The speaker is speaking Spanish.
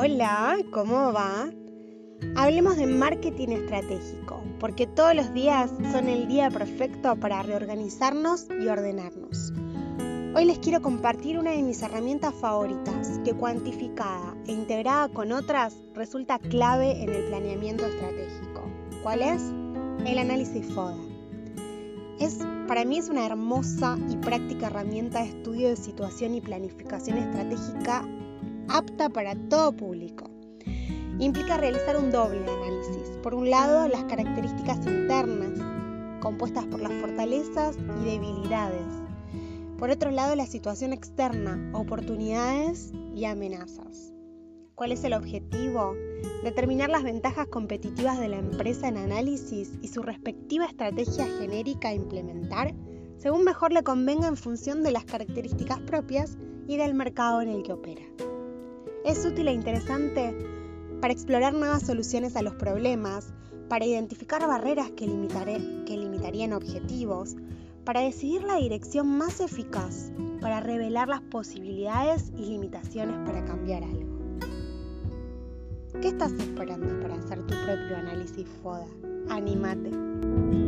Hola, ¿cómo va? Hablemos de marketing estratégico, porque todos los días son el día perfecto para reorganizarnos y ordenarnos. Hoy les quiero compartir una de mis herramientas favoritas, que cuantificada e integrada con otras resulta clave en el planeamiento estratégico. ¿Cuál es? El análisis FODA. Es, para mí es una hermosa y práctica herramienta de estudio de situación y planificación estratégica apta para todo público. Implica realizar un doble análisis. Por un lado, las características internas, compuestas por las fortalezas y debilidades. Por otro lado, la situación externa, oportunidades y amenazas. ¿Cuál es el objetivo? Determinar las ventajas competitivas de la empresa en análisis y su respectiva estrategia genérica a implementar según mejor le convenga en función de las características propias y del mercado en el que opera. Es útil e interesante para explorar nuevas soluciones a los problemas, para identificar barreras que, limitarían objetivos, para decidir la dirección más eficaz, para revelar las posibilidades y limitaciones para cambiar algo. ¿Qué estás esperando para hacer tu propio análisis FODA? Anímate.